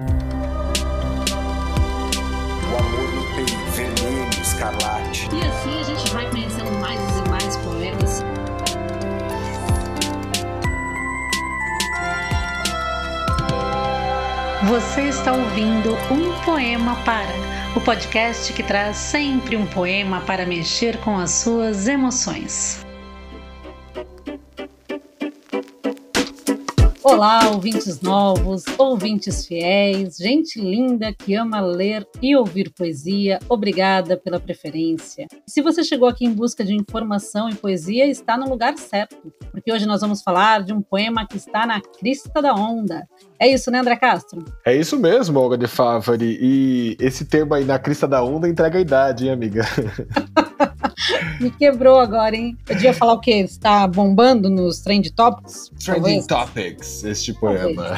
O amor no peito, vermelho, escarlate. E assim a gente vai conhecendo mais e mais poemas. Você está ouvindo Um Poema Para, o podcast que traz sempre um poema para mexer com as suas emoções. Olá, ouvintes novos, ouvintes fiéis, gente linda que ama ler e ouvir poesia, obrigada pela preferência. Se você chegou aqui em busca de informação e poesia, está no lugar certo, porque hoje nós vamos falar de um poema que está na crista da onda. É isso, né, André Castro? É isso mesmo, Olga de Favari. E esse tema aí na crista da onda entrega a idade, hein, amiga? Me quebrou agora, hein? Eu devia falar o quê? Está bombando nos Trend Topics? Trending Topics, este poema.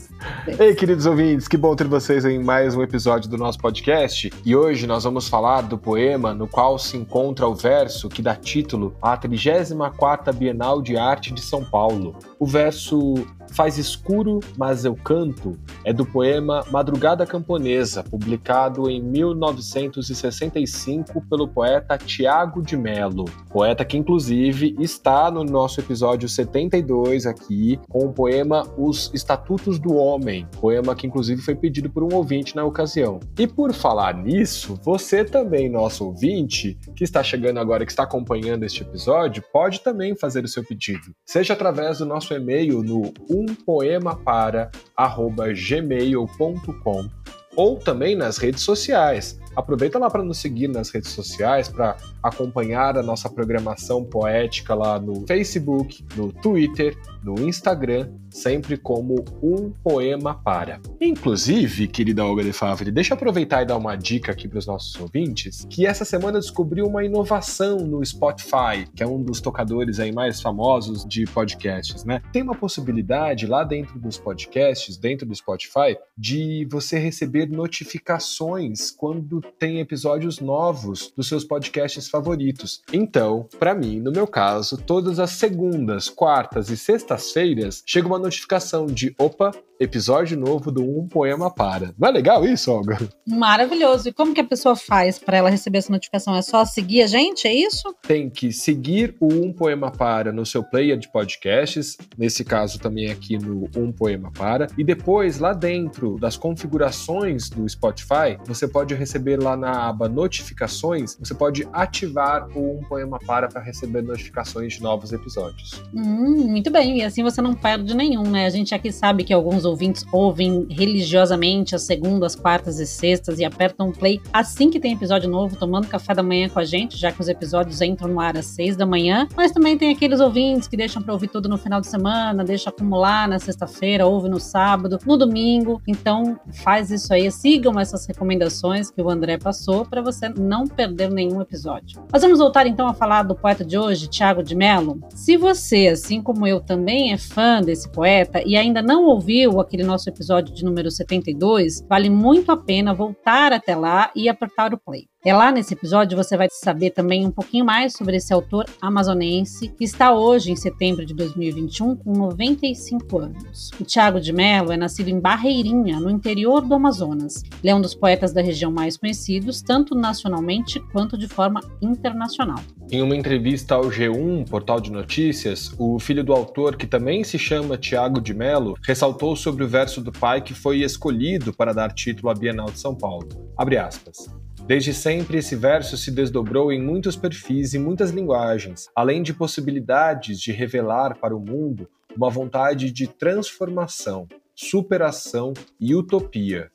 Ei, queridos ouvintes, que bom ter vocês em mais um episódio do nosso podcast. E hoje nós vamos falar do poema no qual se encontra o verso que dá título à 34ª Bienal de Arte de São Paulo. O verso Faz escuro, mas eu canto é do poema Madrugada Camponesa, publicado em 1965 pelo poeta Tiago de Melo. Poeta que, inclusive, está no nosso episódio 72 aqui com o poema Os Estatutos do Homem, poema que, inclusive, foi pedido por um ouvinte na ocasião. E por falar nisso, você também, nosso ouvinte, que está chegando agora, que está acompanhando este episódio, pode também fazer o seu pedido, seja através do nosso e-mail no umpoemapara@gmail.com ou também nas redes sociais. Aproveita lá para nos seguir nas redes sociais, para acompanhar a nossa programação poética lá no Facebook, no Twitter, no Instagram, sempre como um poema para. Inclusive, querida Olga de Favre, deixa eu aproveitar e dar uma dica aqui para os nossos ouvintes, que essa semana descobriu uma inovação no Spotify, que é um dos tocadores aí mais famosos de podcasts, né? Tem uma possibilidade lá dentro dos podcasts, dentro do Spotify, de você receber notificações quando tem episódios novos dos seus podcasts favoritos. Então, para mim, no meu caso, todas as segundas, quartas e sextas-feiras chega uma notificação de opa, episódio novo do Um Poema Para. Não é legal isso, Olga? Maravilhoso. E como que a pessoa faz para ela receber essa notificação? É só seguir a gente, é isso? Tem que seguir o Um Poema Para no seu player de podcasts, nesse caso também aqui no Um Poema Para, e depois lá dentro das configurações do Spotify, você pode receber lá na aba notificações, você pode ativar o Um Poema Para para receber notificações de novos episódios. Hum, muito bem, assim você não perde nenhum, né? A gente aqui sabe que alguns ouvintes ouvem religiosamente as segundas, quartas e sextas e apertam play assim que tem episódio novo, tomando café da manhã com a gente, já que os episódios entram no ar às seis da manhã. Mas também tem aqueles ouvintes que deixam para ouvir tudo no final de semana, deixa acumular na sexta-feira, ouve no sábado, no domingo. Então faz isso aí, sigam essas recomendações que o André passou para você não perder nenhum episódio. Mas vamos voltar então a falar do poeta de hoje, Tiago de Mello. Se você, assim como eu, também é fã desse poeta e ainda não ouviu aquele nosso episódio de número 72, vale muito a pena voltar até lá e apertar o play. É lá nesse episódio você vai saber também um pouquinho mais sobre esse autor amazonense que está hoje, em setembro de 2021, com 95 anos. O Tiago de Mello é nascido em Barreirinha, no interior do Amazonas. Ele é um dos poetas da região mais conhecidos, tanto nacionalmente quanto de forma internacional. Em uma entrevista ao G1, portal de notícias, o filho do autor, que também se chama Tiago de Mello, ressaltou sobre o verso do pai que foi escolhido para dar título à Bienal de São Paulo. Abre aspas. Desde sempre, esse verso se desdobrou em muitos perfis e muitas linguagens, além de possibilidades de revelar para o mundo uma vontade de transformação, superação e utopia.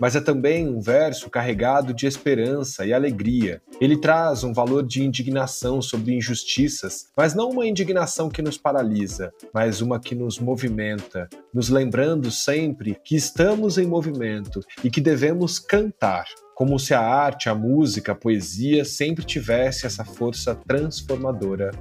Mas é também um verso carregado de esperança e alegria. Ele traz um valor de indignação sobre injustiças, mas não uma indignação que nos paralisa, mas uma que nos movimenta, nos lembrando sempre que estamos em movimento e que devemos cantar como se a arte, a música, a poesia sempre tivesse essa força transformadora.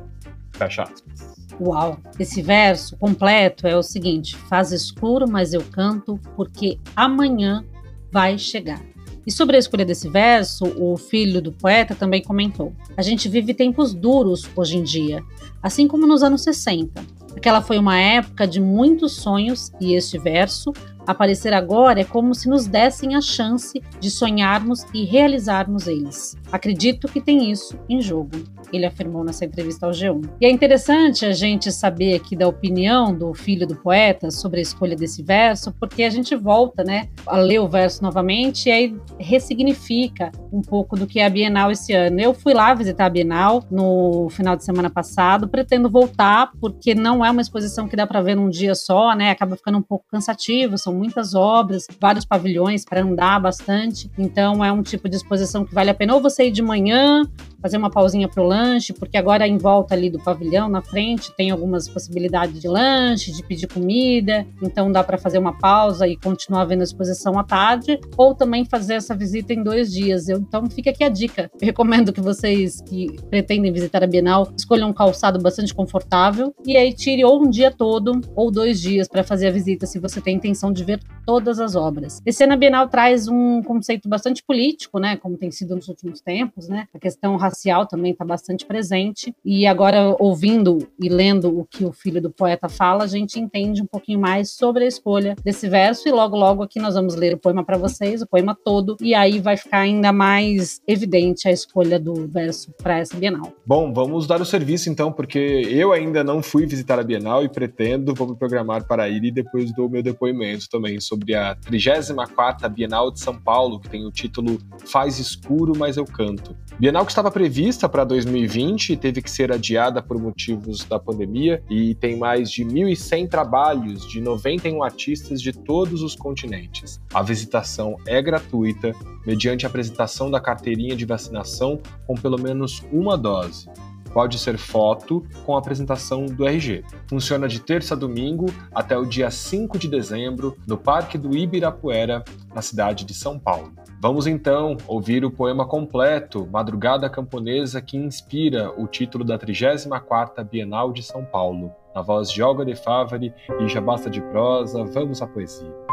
Fecha aspas. Uau! Esse verso completo é o seguinte: faz escuro, mas eu canto, porque amanhã vai chegar. E sobre a escolha desse verso, o filho do poeta também comentou: A gente vive tempos duros hoje em dia, assim como nos anos 60. Aquela foi uma época de muitos sonhos e este verso aparecer agora é como se nos dessem a chance de sonharmos e realizarmos eles. Acredito que tem isso em jogo ele afirmou nessa entrevista ao G1. E é interessante a gente saber aqui da opinião do filho do poeta sobre a escolha desse verso, porque a gente volta, né, a ler o verso novamente e aí ressignifica um pouco do que é a Bienal esse ano. Eu fui lá visitar a Bienal no final de semana passado, pretendo voltar porque não é uma exposição que dá para ver num dia só, né? Acaba ficando um pouco cansativo, são muitas obras, vários pavilhões para andar bastante. Então é um tipo de exposição que vale a pena ou você ir de manhã, fazer uma pausinha para o lanche, porque agora em volta ali do pavilhão, na frente, tem algumas possibilidades de lanche, de pedir comida, então dá para fazer uma pausa e continuar vendo a exposição à tarde, ou também fazer essa visita em dois dias. Eu, então fica aqui a dica. Eu recomendo que vocês que pretendem visitar a Bienal escolham um calçado bastante confortável e aí tire ou um dia todo ou dois dias para fazer a visita, se você tem intenção de ver todas as obras. Esse ano a Bienal traz um conceito bastante político, né, como tem sido nos últimos tempos, né, a questão racial também está bastante presente. E agora, ouvindo e lendo o que o filho do poeta fala, a gente entende um pouquinho mais sobre a escolha desse verso. E logo, logo aqui nós vamos ler o poema para vocês, o poema todo, e aí vai ficar ainda mais evidente a escolha do verso para essa Bienal. Bom, vamos dar o serviço então, porque eu ainda não fui visitar a Bienal e pretendo, vou me programar para ir e depois dou meu depoimento também sobre a 34ª Bienal de São Paulo, que tem o título Faz Escuro, Mas Eu Canto. Bienal que estava prevista para 2020 e teve que ser adiada por motivos da pandemia e tem mais de 1.100 trabalhos de 91 artistas de todos os continentes. A visitação é gratuita, mediante a apresentação da carteirinha de vacinação com pelo menos uma dose pode ser foto com apresentação do RG. Funciona de terça a domingo até o dia 5 de dezembro no Parque do Ibirapuera, na cidade de São Paulo. Vamos então ouvir o poema completo Madrugada Camponesa que inspira o título da 34ª Bienal de São Paulo. Na voz de Olga de Favari e Já Basta de Prosa, vamos à poesia.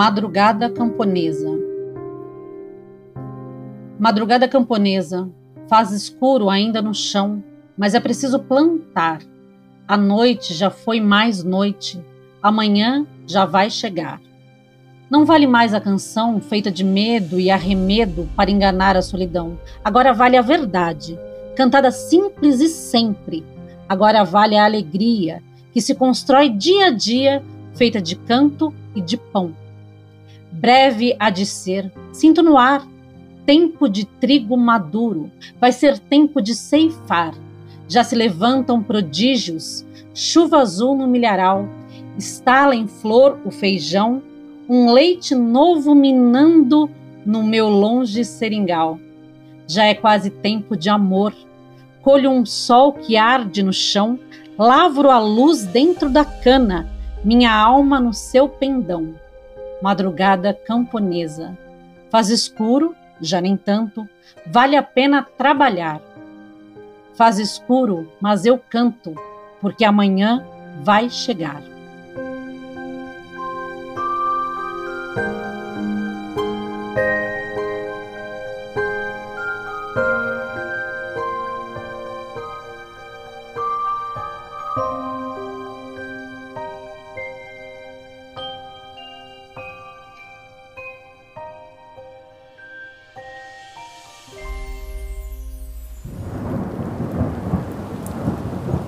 Madrugada Camponesa. Madrugada camponesa, faz escuro ainda no chão, mas é preciso plantar. A noite já foi mais noite, amanhã já vai chegar. Não vale mais a canção feita de medo e arremedo para enganar a solidão. Agora vale a verdade, cantada simples e sempre. Agora vale a alegria, que se constrói dia a dia, feita de canto e de pão breve há de ser. Sinto no ar. Tempo de trigo maduro. Vai ser tempo de ceifar. Já se levantam prodígios. Chuva azul no milharal. Estala em flor o feijão. Um leite novo minando no meu longe seringal. Já é quase tempo de amor. Colho um sol que arde no chão. Lavro a luz dentro da cana. Minha alma no seu pendão madrugada camponesa. Faz escuro, já nem tanto, vale a pena trabalhar. Faz escuro, mas eu canto, porque amanhã vai chegar.